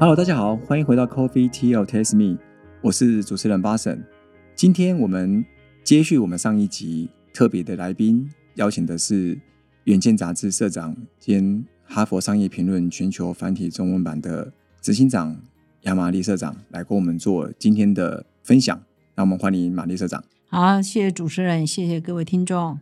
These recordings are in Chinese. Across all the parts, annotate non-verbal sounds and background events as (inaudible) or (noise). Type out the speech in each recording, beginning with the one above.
Hello，大家好，欢迎回到 Coffee Tea or Taste Me，我是主持人巴神。今天我们接续我们上一集特别的来宾，邀请的是《远见》杂志社长兼哈佛商业评论全球繁体中文版的执行长杨玛丽社长来跟我们做今天的分享。那我们欢迎玛丽社长。好，谢谢主持人，谢谢各位听众。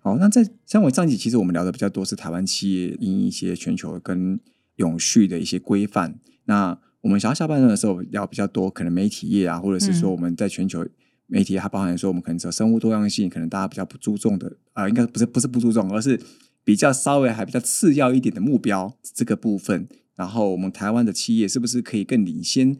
好，那在像我上一集，其实我们聊的比较多是台湾企业因一些全球跟永续的一些规范。那我们想要下半段的时候聊比较多，可能媒体业啊，或者是说我们在全球媒体，它包含说我们可能说生物多样性，可能大家比较不注重的啊，应该不是不是不注重，而是比较稍微还比较次要一点的目标这个部分。然后我们台湾的企业是不是可以更领先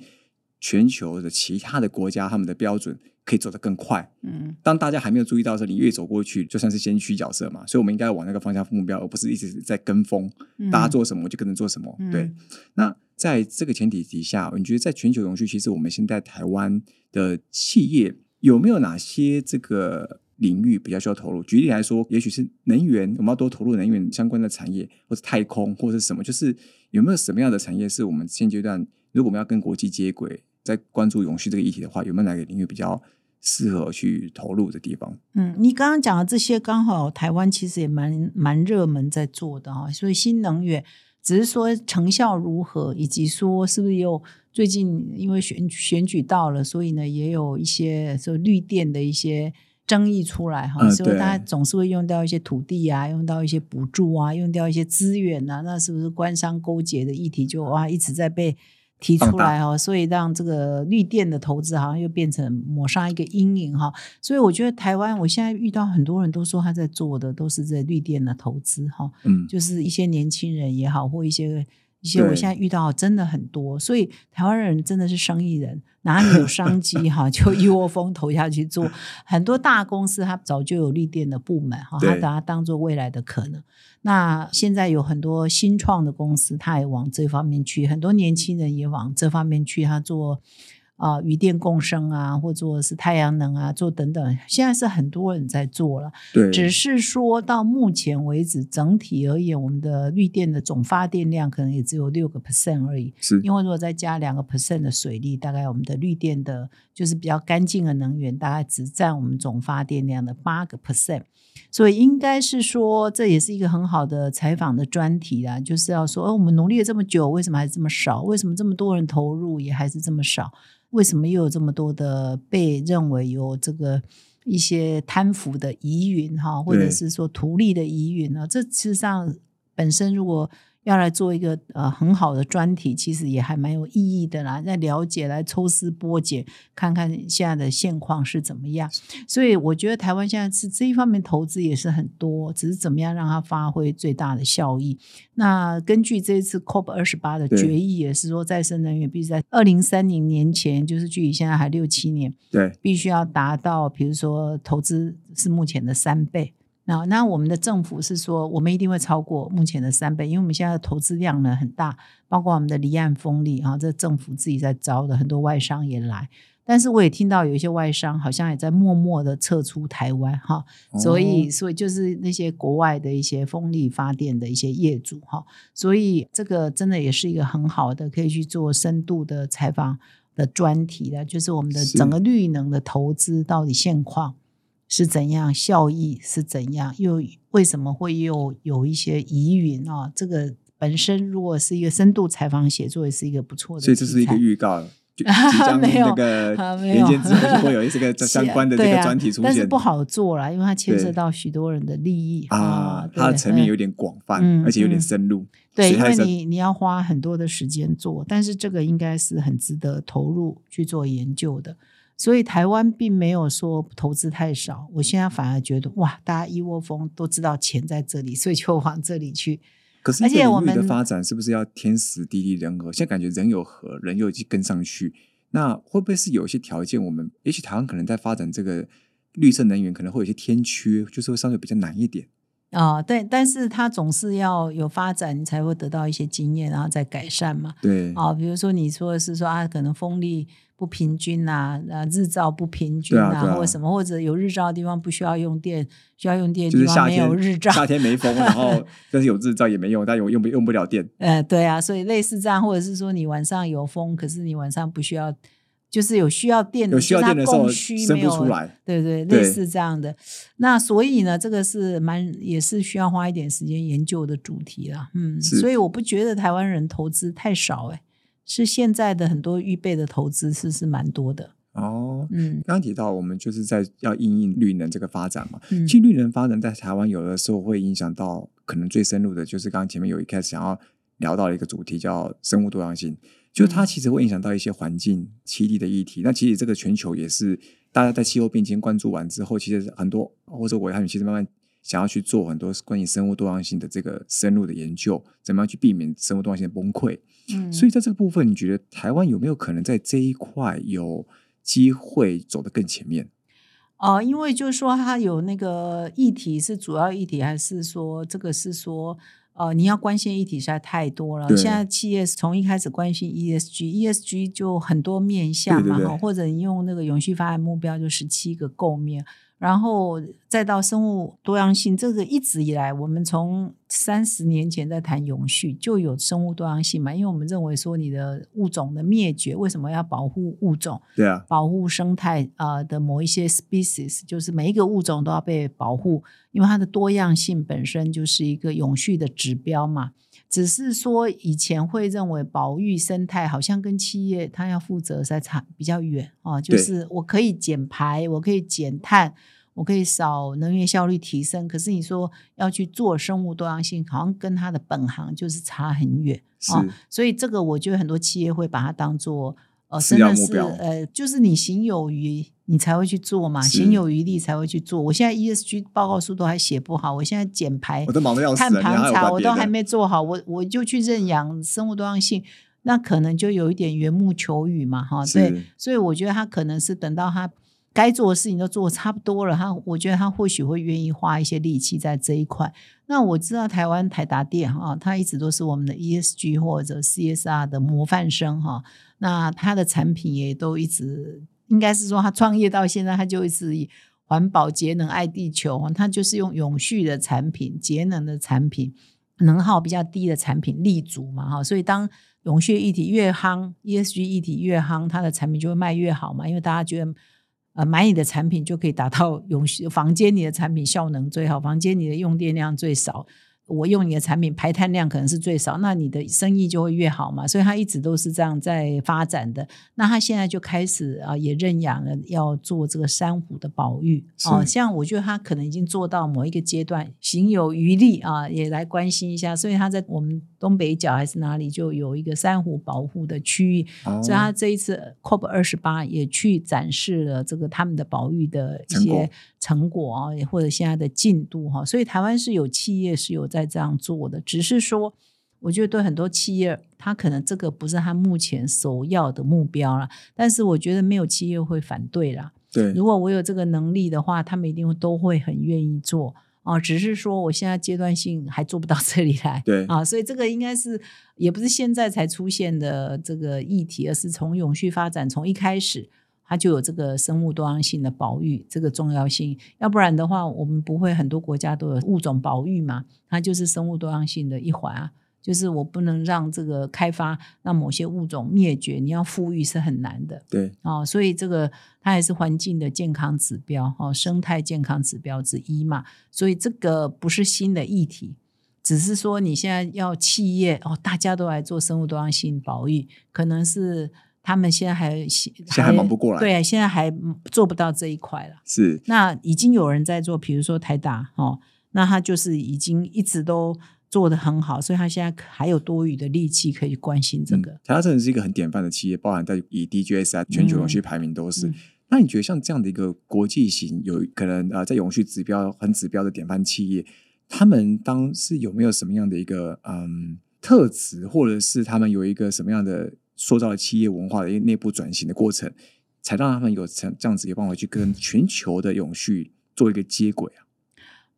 全球的其他的国家，他们的标准可以走得更快？嗯，当大家还没有注意到的时候，你越走过去，就算是先驱角色嘛。所以我们应该往那个方向目标，而不是一直在跟风，大家做什么我就跟着做什么。对，那。在这个前提底下，你觉得在全球永续，其实我们现在台湾的企业有没有哪些这个领域比较需要投入？举例来说，也许是能源，我们要多投入能源相关的产业，或者太空，或者是什么？就是有没有什么样的产业是我们现阶段，如果我们要跟国际接轨，在关注永续这个议题的话，有没有哪个领域比较适合去投入的地方？嗯，你刚刚讲的这些，刚好台湾其实也蛮蛮热门在做的啊，所以新能源。只是说成效如何，以及说是不是有最近因为选选举到了，所以呢也有一些说绿电的一些争议出来哈，所以大家总是会用到一些土地啊，用到一些补助啊，用掉一些资源啊，那是不是官商勾结的议题就哇一直在被。提出来哈，所以让这个绿电的投资好像又变成抹上一个阴影哈。所以我觉得台湾，我现在遇到很多人都说他在做的都是在绿电的投资哈，嗯，就是一些年轻人也好，或一些一些我现在遇到真的很多，所以台湾人真的是生意人，哪里有商机哈，(laughs) 就一窝蜂投下去做。很多大公司它早就有立电的部门哈，它把它当做未来的可能。那现在有很多新创的公司，他也往这方面去，很多年轻人也往这方面去，他做啊，余电共生啊，或者是太阳能啊，做等等。现在是很多人在做了，对，只是说到目前为止，整体而言，我们的绿电的总发电量可能也只有六个 percent 而已。是，因为如果再加两个 percent 的水利，大概我们的绿电的，就是比较干净的能源，大概只占我们总发电量的八个 percent。所以应该是说，这也是一个很好的采访的专题啦，就是要说，哦，我们努力了这么久，为什么还是这么少？为什么这么多人投入也还是这么少？为什么又有这么多的被认为有这个一些贪腐的疑云哈，或者是说图利的疑云呢？这事实上本身如果。要来做一个呃很好的专题，其实也还蛮有意义的啦。在了解、来抽丝剥茧，看看现在的现况是怎么样。所以我觉得台湾现在是这一方面投资也是很多，只是怎么样让它发挥最大的效益。那根据这一次 COP 二十八的决议，也是说再生能源必须在二零三零年前，就是距离现在还六七年，对，必须要达到，比如说投资是目前的三倍。那那我们的政府是说，我们一定会超过目前的三倍，因为我们现在的投资量呢很大，包括我们的离岸风力啊，这政府自己在招的，很多外商也来。但是我也听到有一些外商好像也在默默的撤出台湾哈，所以所以就是那些国外的一些风力发电的一些业主哈，所以这个真的也是一个很好的可以去做深度的采访的专题的，就是我们的整个绿能的投资到底现况。是怎样效益是怎样？又为什么会又有一些疑云啊？这个本身如果是一个深度采访写作，也是一个不错的。所以这是一个预告，(laughs) 即将那个年间之后会有 (laughs) 这个相关的这个专题出现。但是不好做了，因为它牵涉到许多人的利益啊，它的层面有点广泛，而且有点深入。对，因为你你要花很多的时间做，但是这个应该是很值得投入去做研究的。所以台湾并没有说投资太少，我现在反而觉得哇，大家一窝蜂都知道钱在这里，所以就往这里去。可是，而且我们的发展是不是要天时地利人和？现在感觉人有和，人又已经跟上去，那会不会是有一些条件？我们也许台湾可能在发展这个绿色能源，可能会有些天缺，就是会相对比较难一点。啊、对，但是它总是要有发展，你才会得到一些经验，然后再改善嘛。对，啊、比如说你说的是说啊，可能风力不平均啊，啊日照不平均对啊啊或者什么，或者有日照的地方不需要用电，需要用电的就是夏地方没有日照。夏天没风，然后 (laughs) 但是有日照也没用，但有用不用不了电。呃，对啊，所以类似这样，或者是说你晚上有风，可是你晚上不需要，就是有需要电的，有需要它电的时候供需生没有不出来，对对，对类似这样的。那所以呢，这个是蛮也是需要花一点时间研究的主题啦。嗯，所以我不觉得台湾人投资太少、欸，是现在的很多预备的投资是是蛮多的。哦，嗯刚刚提到我们就是在要应应绿能这个发展嘛，嗯其实绿能发展在台湾有的时候会影响到可能最深入的，就是刚刚前面有一开始想要聊到的一个主题叫生物多样性，就是它其实会影响到一些环境、栖地的议题。那其实这个全球也是大家在气候变迁关注完之后，其实很多或者我他们其实慢慢想要去做很多关于生物多样性的这个深入的研究，怎么样去避免生物多样性的崩溃。嗯，所以在这个部分，你觉得台湾有没有可能在这一块有机会走得更前面？哦、因为就是说它有那个议题是主要议题，还是说这个是说呃你要关心议题实在太多了。现在企业从一开始关心 ESG，ESG 就很多面向嘛，对对对哈或者你用那个永续发展目标就十七个构面。然后再到生物多样性，这个一直以来，我们从三十年前在谈永续，就有生物多样性嘛，因为我们认为说你的物种的灭绝，为什么要保护物种？对啊，保护生态啊、呃的某一些 species，就是每一个物种都要被保护，因为它的多样性本身就是一个永续的指标嘛。只是说以前会认为保育生态好像跟企业它要负责在差比较远哦，就是我可以减排，我可以减碳，我可以少能源效率提升，可是你说要去做生物多样性，好像跟它的本行就是差很远。是、哦所以这个我觉得很多企业会把它当做呃，次真的是呃，就是你行有余，你才会去做嘛，行有余力才会去做。我现在 ESG 报告书都还写不好，我现在减排我都忙得要死碳盘查我都还没做好，我我就去认养生物多样性，那可能就有一点缘木求鱼嘛，哈，对是，所以我觉得他可能是等到他该做的事情都做差不多了，他我觉得他或许会愿意花一些力气在这一块。那我知道台湾台达电哈，它一直都是我们的 ESG 或者 CSR 的模范生哈。那它的产品也都一直，应该是说他创业到现在，他就一直以环保、节能、爱地球，他就是用永续的产品、节能的产品、能耗比较低的产品立足嘛哈。所以当永续议题越夯，ESG 议题越夯，它的产品就会卖越好嘛，因为大家觉得。呃，买你的产品就可以达到永，房间里的产品效能最好，房间里的用电量最少，我用你的产品排碳量可能是最少，那你的生意就会越好嘛。所以他一直都是这样在发展的。那他现在就开始啊、也认养了要做这个珊瑚的保育哦、是像我觉得他可能已经做到某一个阶段，行有余力啊，也来关心一下。所以他在我们东北角还是哪里就有一个珊瑚保护的区域，哦所以他这一次 COP 二十八也去展示了这个他们的保育的一些成果啊，也或者现在的进度哈。所以台湾是有企业是有在这样做的，只是说，我觉得对很多企业，他可能这个不是他目前首要的目标了。但是我觉得没有企业会反对啦。对如果我有这个能力的话，他们一定都会很愿意做。啊，只是说我现在阶段性还做不到这里来，对啊，所以这个应该是也不是现在才出现的这个议题，而是从永续发展从一开始它就有这个生物多样性的保育这个重要性，要不然的话，我们不会很多国家都有物种保育嘛，它就是生物多样性的一环啊。就是我不能让这个开发让某些物种灭绝，你要富裕是很难的。对哦，所以这个它也是环境的健康指标哦，生态健康指标之一嘛。所以这个不是新的议题，只是说你现在要企业哦，大家都来做生物多样性保育，可能是他们现在还现在还忙不过来对，现在还做不到这一块了。是那已经有人在做，比如说台大哦，那他就是已经一直都做得很好，所以他现在还有多余的力气可以关心这个。嗯、台大真的是一个很典范的企业，包含在以 DGS 啊全球永续排名都是。嗯那你觉得像这样的一个国际型有可能啊、呃，在永续指标很指标的典范企业，他们当是有没有什么样的一个嗯特质，或者是他们有一个什么样的塑造了企业文化的一个内部转型的过程，才让他们有这这样子有办法去跟全球的永续做一个接轨啊？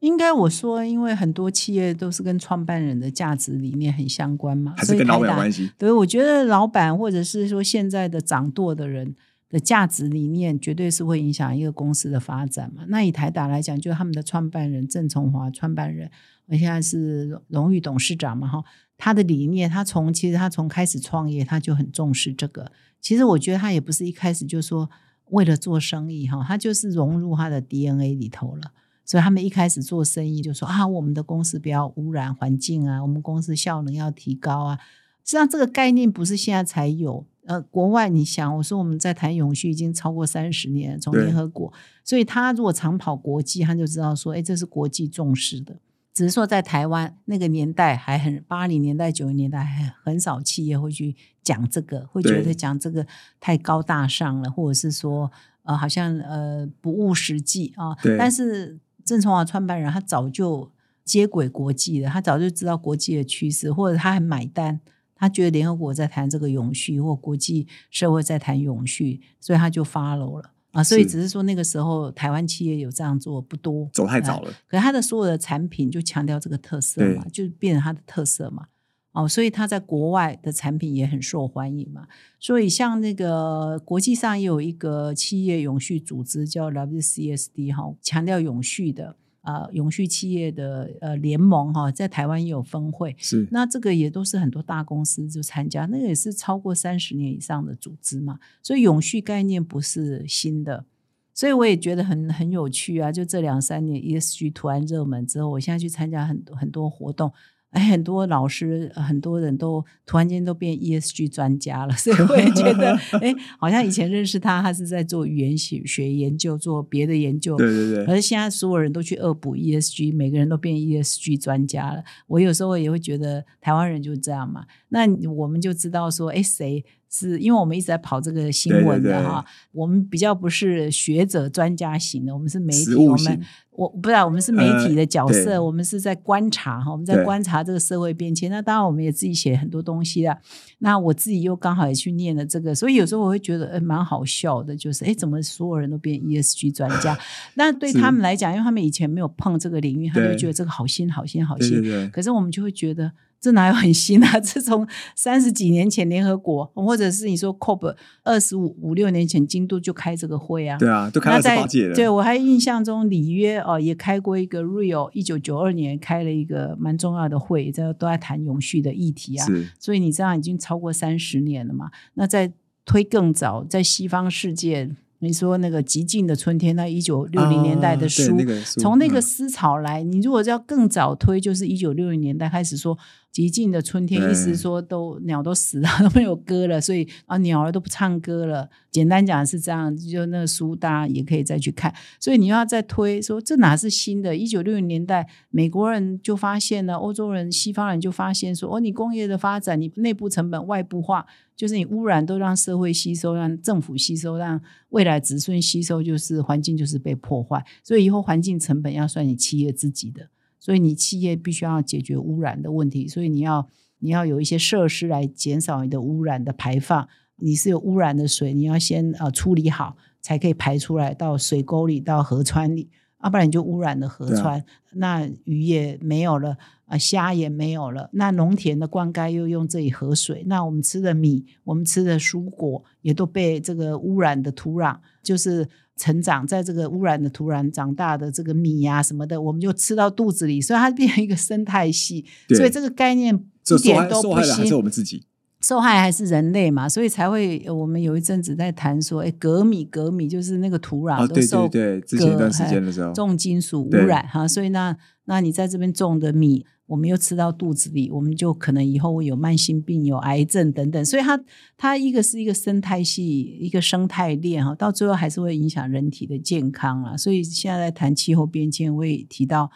应该我说，因为很多企业都是跟创办人的价值理念很相关嘛，还是跟老板有关系？对，我觉得老板或者是说现在的掌舵的人的价值理念，绝对是会影响一个公司的发展嘛。那以台达来讲，就他们的创办人郑崇华创办人，我现在是荣誉董事长嘛，哈，他的理念，他从其实他从开始创业，他就很重视这个。其实我觉得他也不是一开始就说为了做生意哈，他就是融入他的 DNA 里头了。所以他们一开始做生意就说啊，我们的公司不要污染环境啊，我们公司效能要提高啊。实际上这个概念不是现在才有，呃，国外你想，我说我们在谈永续已经超过三十年，从联合国，所以他如果常跑国际，他就知道说，哎，这是国际重视的。只是说在台湾那个年代还很八零年代九零年代还很少企业会去讲这个，会觉得讲这个太高大上了，或者是说呃好像呃不务实际啊。但是郑崇华创办人他早就接轨国际了，他早就知道国际的趋势，或者他还买单，他觉得联合国在谈这个永续，或国际社会在谈永续，所以他就 follow 了。啊，所以只是说那个时候台湾企业有这样做不多，走太早了。可是它的所有的产品就强调这个特色嘛，就变成它的特色嘛。哦，所以它在国外的产品也很受欢迎嘛。所以像那个国际上也有一个企业永续组织叫 WCSD 哈，强调永续的。呃，永续企业的呃联盟哈，在台湾也有分会，是那这个也都是很多大公司就参加，那个也是超过三十年以上的组织嘛，所以永续概念不是新的，所以我也觉得很很有趣啊，就这两三年 ESG 突然热门之后，我现在去参加很多很多活动。哎，很多老师，很多人都突然间都变 ESG 专家了，(laughs) 所以我也觉得，哎，好像以前认识他，他是在做语言学学研究，做别的研究，对对对。可是现在所有人都去恶补 ESG，每个人都变 ESG 专家了。我有时候也会觉得，台湾人就这样嘛。那我们就知道说，哎，谁？是因为我们一直在跑这个新闻的哈，我们比较不是学者专家型的，我们是媒体，我们我不知道我们是媒体的角色，我们是在观察哈，我们在观察这个社会变迁。那当然我们也自己写很多东西啦。那我自己又刚好也去念了这个，所以有时候我会觉得哎蛮好笑的，就是哎怎么所有人都变 ESG 专家？(laughs) 那对他们来讲，因为他们以前没有碰这个领域，他就觉得这个好新好新好新。可是我们就会觉得。这哪有很新啊？(laughs) 这从三十几年前联合国，或者是你说 COP 二十五五六年前京都就开这个会啊。对啊，都开了八届了。对我还印象中里约哦也开过一个 Rio，一九九二年开了一个蛮重要的会，这都在谈永续的议题啊。所以你这样已经超过三十年了嘛？那在推更早，在西方世界。你说那个《极尽的春天》那一九六零年代的书，从那个思潮来，你如果要更早推，就是一九六零年代开始说《极尽的春天》，意思说都鸟都死了，(laughs) 都没有歌了，所以啊鸟儿都不唱歌了。简单讲是这样，就那个书大家也可以再去看。所以你要再推说这哪是新的？一九六零年代美国人就发现了，欧洲人、西方人就发现说，哦，你工业的发展，你内部成本外部化。就是你污染都让社会吸收，让政府吸收，让未来子孙吸收，就是环境就是被破坏。所以以后环境成本要算你企业自己的，所以你企业必须要解决污染的问题。所以你要你要有一些设施来减少你的污染的排放。你是有污染的水，你要先呃处理好，才可以排出来到水沟里、到河川里。要不然你就污染了河川，那鱼也没有了。啊，虾也没有了。那农田的灌溉又用这里河水，那我们吃的米，我们吃的蔬果也都被这个污染的土壤，就是成长在这个污染的土壤长大的这个米呀什么的，我们就吃到肚子里，所以它变成一个生态系。所以这个概念一点都不新。是我们自己受害还是人类嘛？所以才会我们有一阵子在谈说，哎，革米革米就是那个土壤都受对之前一段时间的时候重金属污染哈，所以那那你在这边种的米。我们又吃到肚子里，我们就可能以后会有慢性病、有癌症等等。所以它它一个是一个生态系，一个生态链哈，到最后还是会影响人体的健康啊。所以现在在谈气候变迁，会提到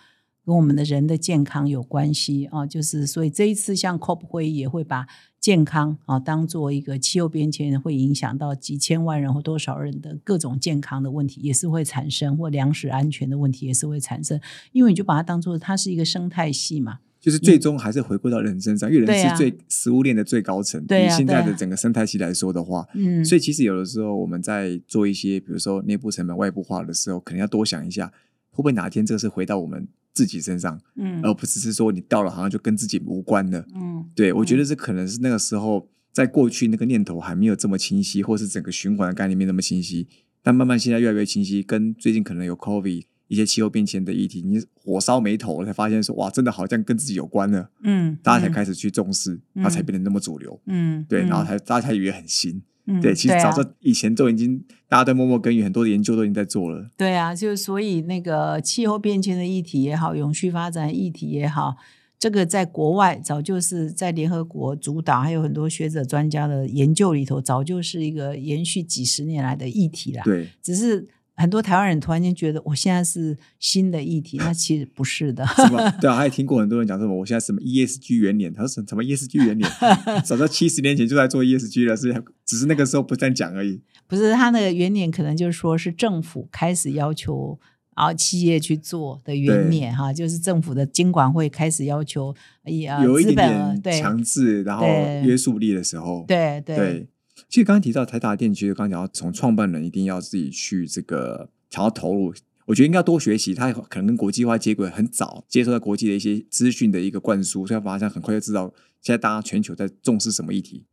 跟我们的人的健康有关系啊。就是所以这一次像 COP 会议也会把。健康啊，当做一个气候变迁会影响到几千万人或多少人的各种健康的问题，也是会产生或粮食安全的问题也是会产生，因为你就把它当做它是一个生态系嘛，就是最终还是回归到人身上，因为人是最食物链的最高层。以现在的整个生态系来说的话，嗯，所以其实有的时候我们在做一些，比如说内部成本外部化的时候，可能要多想一下，会不会哪天这是回到我们自己身上，嗯而不只是说你到了好像就跟自己无关了。嗯对我觉得这可能是那个时候在过去那个念头还没有这么清晰，或是整个循环的概念没那么清晰，但慢慢现在越来越清晰，跟最近可能有 COVID 一些气候变迁的议题，你火烧眉头了，才发现说哇，真的好像跟自己有关了，嗯，大家才开始去重视，嗯它才变得那么主流。嗯，对，嗯然后才大家才以为很新。嗯对，其实啊早在以前就已经大家都默默耕耘，很多的研究都已经在做了。对啊，就所以那个气候变迁的议题也好，永续发展的议题也好，这个在国外早就是在联合国主导，还有很多学者专家的研究里头，早就是一个延续几十年来的议题啦。对，只是很多台湾人突然间觉得我现在是新的议题，那其实不是的。什么？对啊，还听过很多人讲什么，我现在什么 ESG 元年，他说什什么 ESG 元年，(laughs) 早在七十年前就在做 ESG 了，是只是那个时候不在讲而已。不是他那个元年，可能就是说是政府开始要求啊企业去做的元年哈，就是政府的经管会开始要求也啊有一点点对强制，然后约束力的时候，对对对。其实刚刚提到台达电，其实刚刚讲到从创办人一定要自己去这个想要投入，我觉得应该多学习。他可能跟国际化接轨很早，接受到国际的一些资讯的一个灌输，所以马上很快就知道现在大家全球在重视什么议题。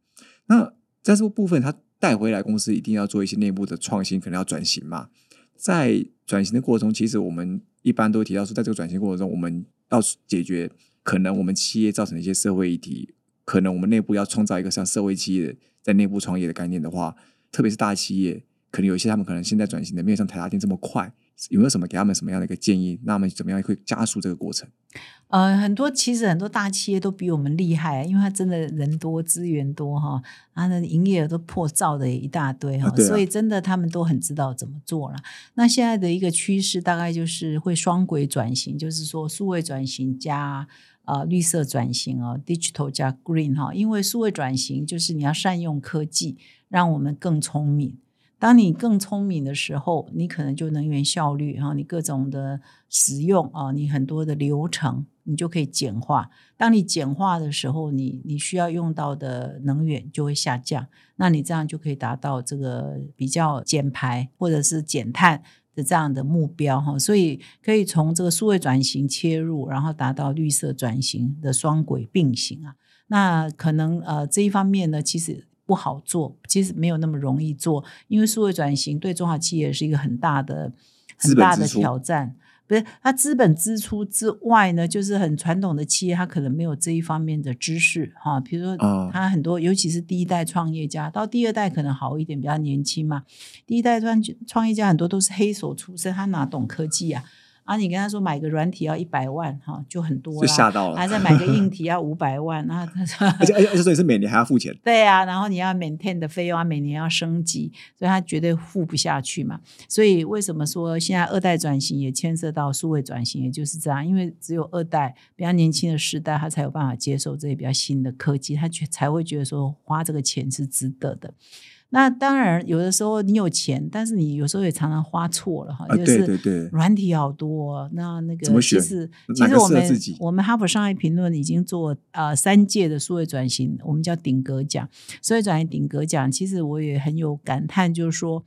那在这个部分，他带回来公司一定要做一些内部的创新，可能要转型嘛。在转型的过程中，其实我们一般都提到说，在这个转型过程中，我们要解决可能我们企业造成的一些社会议题，可能我们内部要创造一个像社会企业在内部创业的概念的话，特别是大企业，可能有一些他们可能现在转型的没有像台大店这么快，有没有什么给他们什么样的一个建议？那他们怎么样会加速这个过程？呃，很多其实很多大企业都比我们厉害，因为它真的人多资源多哈，它的营业额都破兆的也一大堆哈，啊啊所以真的他们都很知道怎么做了。那现在的一个趋势大概就是会双轨转型，就是说数位转型加。呃，绿色转型哦，digital 加 green 哈，因为数位转型就是你要善用科技，让我们更聪明。当你更聪明的时候，你可能就能源效率，哈你各种的使用啊，你很多的流程，你就可以简化。当你简化的时候，你你需要用到的能源就会下降，那你这样就可以达到这个比较减排或者是减碳的这样的目标哈。所以可以从这个数位转型切入，然后达到绿色转型的双轨并行啊。那可能呃这一方面呢，其实。不好做，其实没有那么容易做，因为数位转型对中小企业是一个很大的、很大的挑战。不是它资本支出之外呢，就是很传统的企业，它可能没有这一方面的知识哈。比如说，它很多，尤其是第一代创业家，到第二代可能好一点，比较年轻嘛。第一代创创业家很多都是黑手出身，他哪懂科技啊？啊，你跟他说买个软体要一百万哈，就很多就吓到了。还再买个硬体要五百万，那而且而且而且所以是每年还要付钱。(laughs) 对啊，然后你要 maintain 的费用啊，每年要升级，所以他绝对付不下去嘛。所以为什么说现在二代转型也牵涉到数位转型，也就是这样，因为只有二代比较年轻的时代，他才有办法接受这些比较新的科技，他觉才会觉得说花这个钱是值得的。那当然，有的时候你有钱，但是你有时候也常常花错了哈。啊，对对对，软体好多，那那个？其实其实我们我们哈佛商业评论已经做呃三届的数位转型，我们叫顶格奖。数位转型顶格奖，其实我也很有感叹，就是说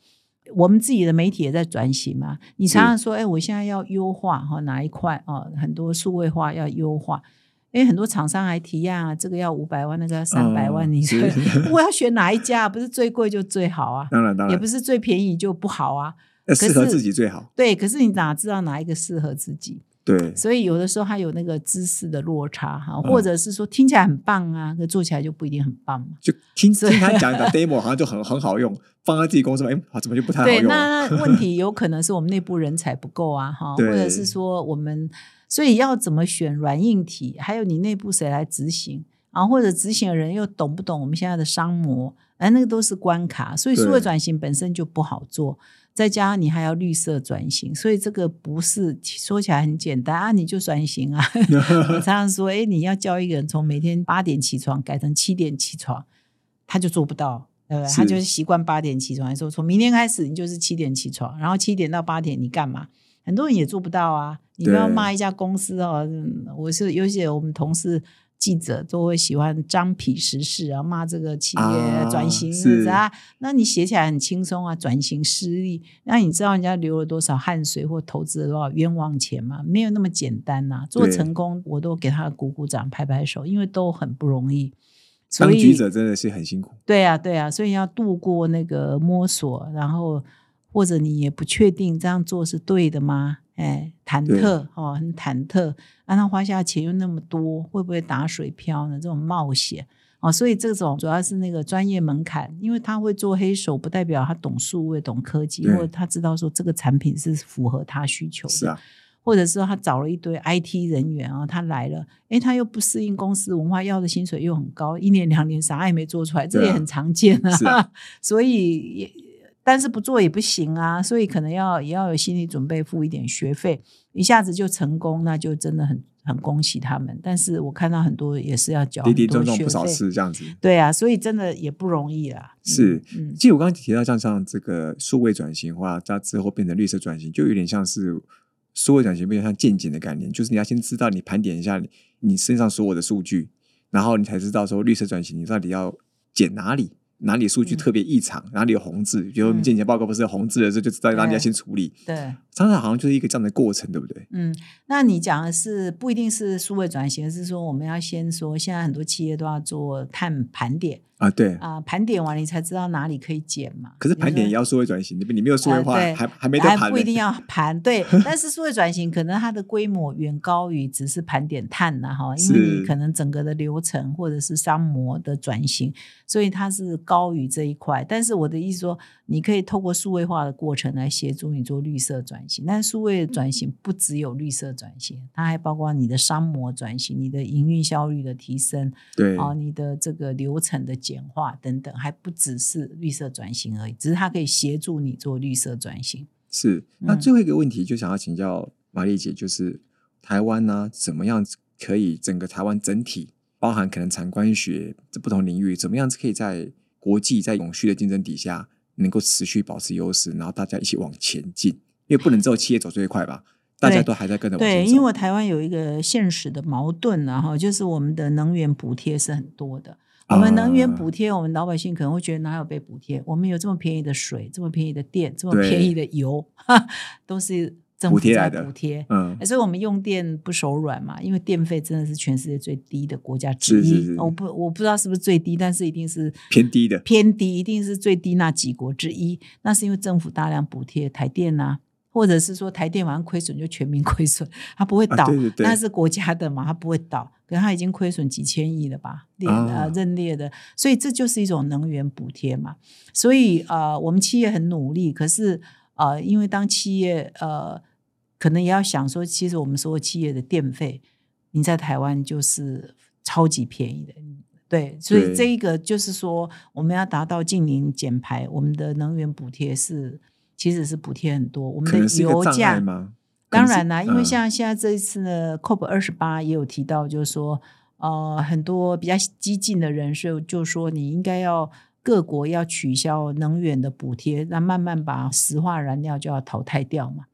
我们自己的媒体也在转型嘛。你常常说，哎，我现在要优化哈哪一块啊？很多数位化要优化。因为很多厂商还提案啊，这个要五百万，那个要三百万，嗯、你说我要选哪一家？不是最贵就最好啊？当然当然，也不是最便宜就不好啊。适合自己最好。对，可是你哪知道哪一个适合自己？对，所以有的时候它有那个知识的落差哈，或者是说听起来很棒啊，可做起来就不一定很棒嘛。就听听他讲的 demo 好像就很很好用，放在自己公司，哎，怎么就不太好用、啊？对，那那 (laughs) 问题有可能是我们内部人才不够啊，哈，或者是说我们。所以要怎么选软硬体，还有你内部谁来执行啊？或者执行的人又懂不懂我们现在的商模？哎，那个都是关卡。所以数位转型本身就不好做，再加上你还要绿色转型，所以这个不是说起来很简单啊，你就转型啊。(laughs) 我常常说，哎，你要教一个人从每天八点起床改成七点起床，他就做不到。对不对？他就是习惯八点起床，说从明天开始你就是七点起床，然后七点到八点你干嘛？很多人也做不到啊。你不要骂一家公司哦，我是有些我们同事记者都会喜欢张皮实事啊，骂这个企业啊转型是啊，那你写起来很轻松啊，转型失利，那你知道人家流了多少汗水或投资了多少冤枉钱吗？没有那么简单呐、做成功我都给他鼓鼓掌、拍拍手，因为都很不容易。所当局者真的是很辛苦。对啊，对啊，所以要度过那个摸索，然后或者你也不确定这样做是对的吗？哎，忐忑哦，很忐忑，让他花下钱又那么多，会不会打水漂呢？这种冒险哦，所以这种主要是那个专业门槛，因为他会做黑手，不代表他懂数位、懂科技，或者他知道说这个产品是符合他需求的。是啊，或者是他找了一堆 IT 人员啊，他来了，诶，他又不适应公司文化，要的薪水又很高，一年两年啥也没做出来，这也很常见啊。啊 (laughs) 所以也，但是不做也不行啊，所以可能要也要有心理准备，付一点学费，一下子就成功，那就真的很很恭喜他们。但是我看到很多也是要缴跌跌很多学撞撞不少费，次这样子。对啊，所以真的也不容易啦。是嗯，嗯其实我刚刚提到像像这个数位转型化，它之后变成绿色转型，就有点像是数位转型变成像渐进的概念，就是你要先知道你盘点一下你你身上所有的数据，然后你才知道说绿色转型你到底要减哪里。哪里数据嗯特别异常，哪里有红字，比如我们检报告不是有红字的时候，就知道哪里要对先处理。对。常常好像就是一个这样的过程，对不对？嗯，那你讲的是不一定是数位转型，而是说我们要先说，现在很多企业都要做碳盘点啊，对。啊、盘点完你才知道哪里可以减嘛。可是盘点也要。数位转型，你你没有数位化，呃还还没得还盘呢。不一定要盘，对。(laughs) 但是数位转型可能它的规模远高于只是盘点碳呐、哈，因为你可能整个的流程或者是商模的转型，所以它是高于这一块。但是我的意思说，你可以透过数位化的过程来协助你做绿色转型。但是数位转型不只有绿色转型，它还包括你的商模转型、你的营运效率的提升，对，啊，你的这个流程的简化等等，还不只是绿色转型而已，只是它可以协助你做绿色转型。是，那嗯最后一个问题就想要请教玛丽姐，就是台湾呢、怎么样可以整个台湾整体，包含可能产官学这不同领域，怎么样可以在国际在永续的竞争底下，能够持续保持优势，然后大家一起往前进，因为不能只有企业走最快吧，(laughs) 大家都还在跟着往对，因为台湾有一个现实的矛盾然后就是我们的能源补贴是很多的。我们能源啊补贴，我们老百姓可能会觉得哪有被补贴？我们有这么便宜的水，这么便宜的电，这么便宜的油，哈都是补贴来的补贴。嗯，所以我们用电不手软嘛，因为电费真的是全世界最低的国家之一。是是是我不我不知道是不是最低，但是一定是偏低的偏低，一定是最低那几国之一。那是因为政府大量补贴台电呐、或者是说台电晚上亏损就全民 (laughs) 亏损，它不会倒，那是国家的嘛，它不会倒。可是它已经亏损几千亿了吧，列啊呃认列的，所以这就是一种能源补贴嘛。所以呃，我们企业很努力，可是呃，因为当企业呃，可能也要想说，其实我们所有企业的电费，你在台湾就是超级便宜的。对，所以对这一个就是说，我们要达到近零减排，我们的能源补贴是其实是补贴很多，我们的油价当然啦，因为嗯像现在这一次呢，COP 二十八也有提到，就是说，呃，很多比较激进的人士就说，你应该要各国要取消能源的补贴，那慢慢把石化燃料就要淘汰掉嘛。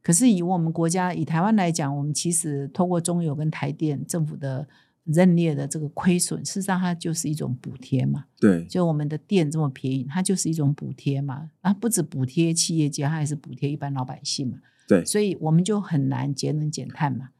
可是以我们国家，以台湾来讲，我们其实透过中油跟台电政府的认列的这个亏损，事实上它就是一种补贴嘛。对就我们的电这么便宜，它就是一种补贴嘛。啊，不止补贴企业家，它还是补贴一般老百姓嘛。对，所以我们就很难节能减碳嘛。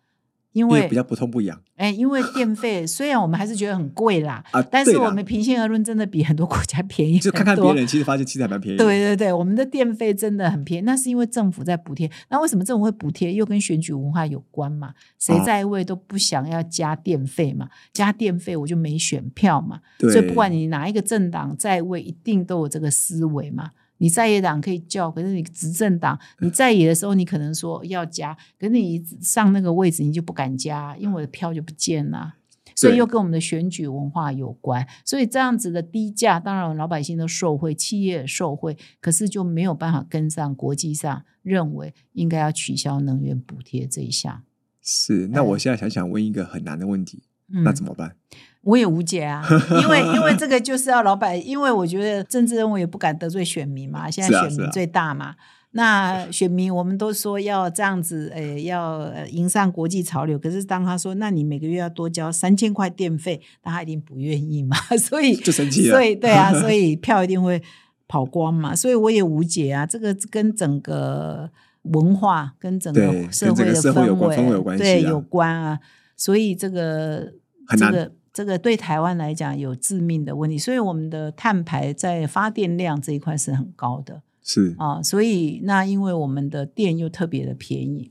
因为因为比较不痛不痒哎，因为电费虽然我们还是觉得很贵啦，啊，但是我们平心而论，真的比很多国家便宜就看看别人，其实发现其实还蛮便宜。对对对，我们的电费真的很便宜，那是因为政府在补贴。那为什么政府会补贴？又跟选举文化有关嘛？谁哦在位都不想要加电费嘛，加电费我就没选票嘛。所以不管你哪一个政党在位，一定都有这个思维嘛。你在野党可以叫，可是你执政党你在野的时候，你可能说要加，可是你上那个位置你就不敢加，因为我的票就不见了。所以又跟我们的选举文化有关，所以这样子的低价，当然老百姓都受惠，企业也受惠，可是就没有办法跟上国际上认为应该要取消能源补贴这一项。是。那我现在想想问一个很难的问题，嗯，那怎么办？我也无解啊，因为因为这个就是要老百，因为我觉得政治人物也不敢得罪选民嘛，现在选民是啊是啊最大嘛。那选民我们都说要这样子，诶，要呃迎上国际潮流。可是当他说，那你每个月要多交三千块电费，那他一定不愿意嘛。(laughs) 所以就生气了所以对啊，(laughs) 所以票一定会跑光嘛。所以我也无解啊，这个跟整个文化、跟整对个社会的氛围有关系啊对有关啊。所以这个很难这个这个对台湾来讲有致命的问题，所以我们的碳排在发电量这一块是很高的。是啊，所以那因为我们的电又特别的便宜，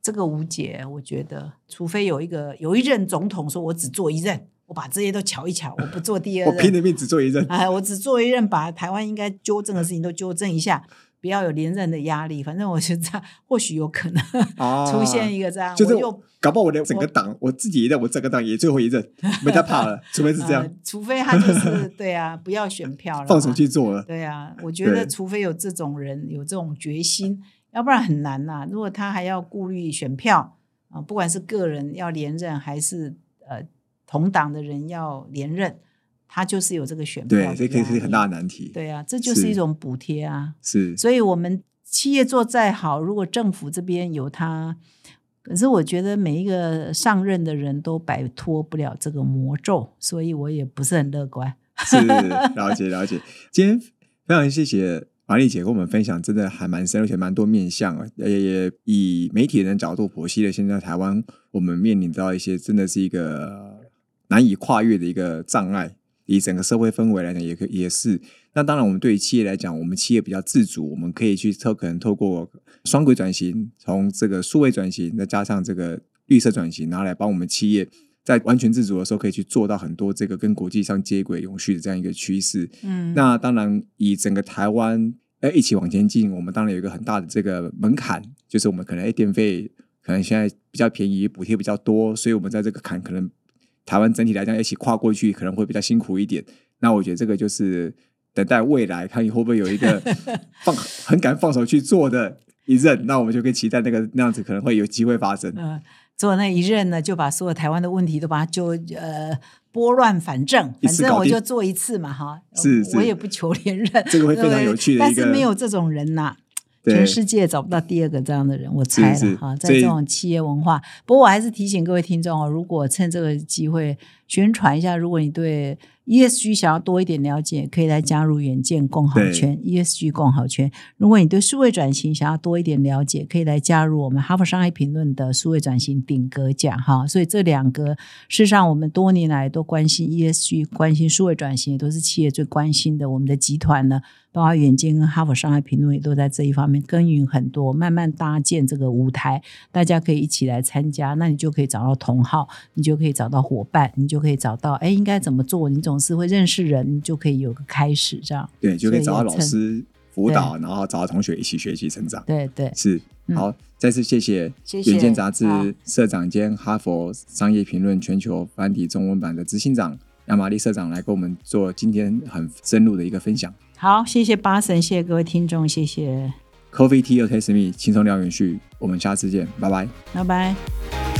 这个无解，我觉得，除非有一个有一任总统说，我只做一任，我把这些都瞧一瞧，我不做第二任，我拼了命只做一任，哎，我只做一任，把台湾应该纠正的事情都纠正一下，(laughs) 不要有连任的压力。反正我觉得这样或许有可能、啊 (laughs) 出现一个这样，就是我又搞不好我的整个党，我自己一任，我整个党也最后一任，没他怕了，除非是这样呃，除非他就是 (laughs) 对啊，不要选票了，放手去做了。对啊，我觉得除非有这种人有这种决心，要不然很难呐、如果他还要顾虑选票啊、不管是个人要连任，还是呃同党的人要连任，他就是有这个选票对，力。这可以是很大的难题。对啊，这就是是一种补贴啊。是所以我们企业做再好，如果政府这边有他，可是我觉得每一个上任的人都摆脱不了这个魔咒，所以我也不是很乐观。(laughs) 是了解了解。今天非常谢谢玛丽姐跟我们分享，真的还蛮深，而且蛮多面向啊，也也以媒体人的角度剖析了现在台湾我们面临到一些真的是一个难以跨越的一个障碍。以整个社会氛围来讲，也可也是。那当然，我们对于企业来讲，我们企业比较自主，我们可以去透可能透过双轨转型，从这个数位转型，再加上这个绿色转型，然后来帮我们企业在完全自主的时候，可以去做到很多这个跟国际上接轨、永续的这样一个趋势。嗯，那当然，以整个台湾要一起往前进，我们当然有一个很大的这个门槛，就是我们可能哎电费可能现在比较便宜，补贴比较多，所以我们在这个坎可能台湾整体来讲一起跨过去可能会比较辛苦一点。那我觉得这个就是等待未来看你会不会有一个 (laughs) 放很敢放手去做的一任，那我们就可以期待那个那样子可能会有机会发生。嗯，做那一任呢，就把所有台湾的问题都把它就呃拨乱反正，反正我就做一次嘛哈。是是我也不求连任，这个会非常对有趣的 (laughs) 但是没有这种人呐、对全世界找不到第二个这样的人，我猜了哈，在这种企业文化。不过我还是提醒各位听众哦，如果趁这个机会宣传一下，如果你对 ESG 想要多一点了解，可以来加入远见共好圈 ESG 共好圈。如果你对数位转型想要多一点了解，可以来加入我们哈佛商业评论的数位转型顶格奖哈。所以这两个事实上我们多年来都关心 ESG，关心数位转型，也都是企业最关心的。我们的集团呢，包括远见跟哈佛商业评论也都在这一方面耕耘很多，慢慢搭建这个舞台，大家可以一起来参加，那你就可以找到同好，你就可以找到伙伴，你就可以找到哎应该怎么做，你总是会认识人，你就可以有个开始这样。对，就可以找到老师辅导，然后找到同学一起学习成长。对对，是，嗯好，再次谢谢远见杂志社长兼哈佛商业评论全球繁体中文版的执行长杨玛丽社长来跟我们做今天很深入的一个分享。好，谢谢巴神，谢谢各位听众，谢谢，Coffee Tea or Taste Me，轻松聊永续，我们下次见，拜拜。拜拜。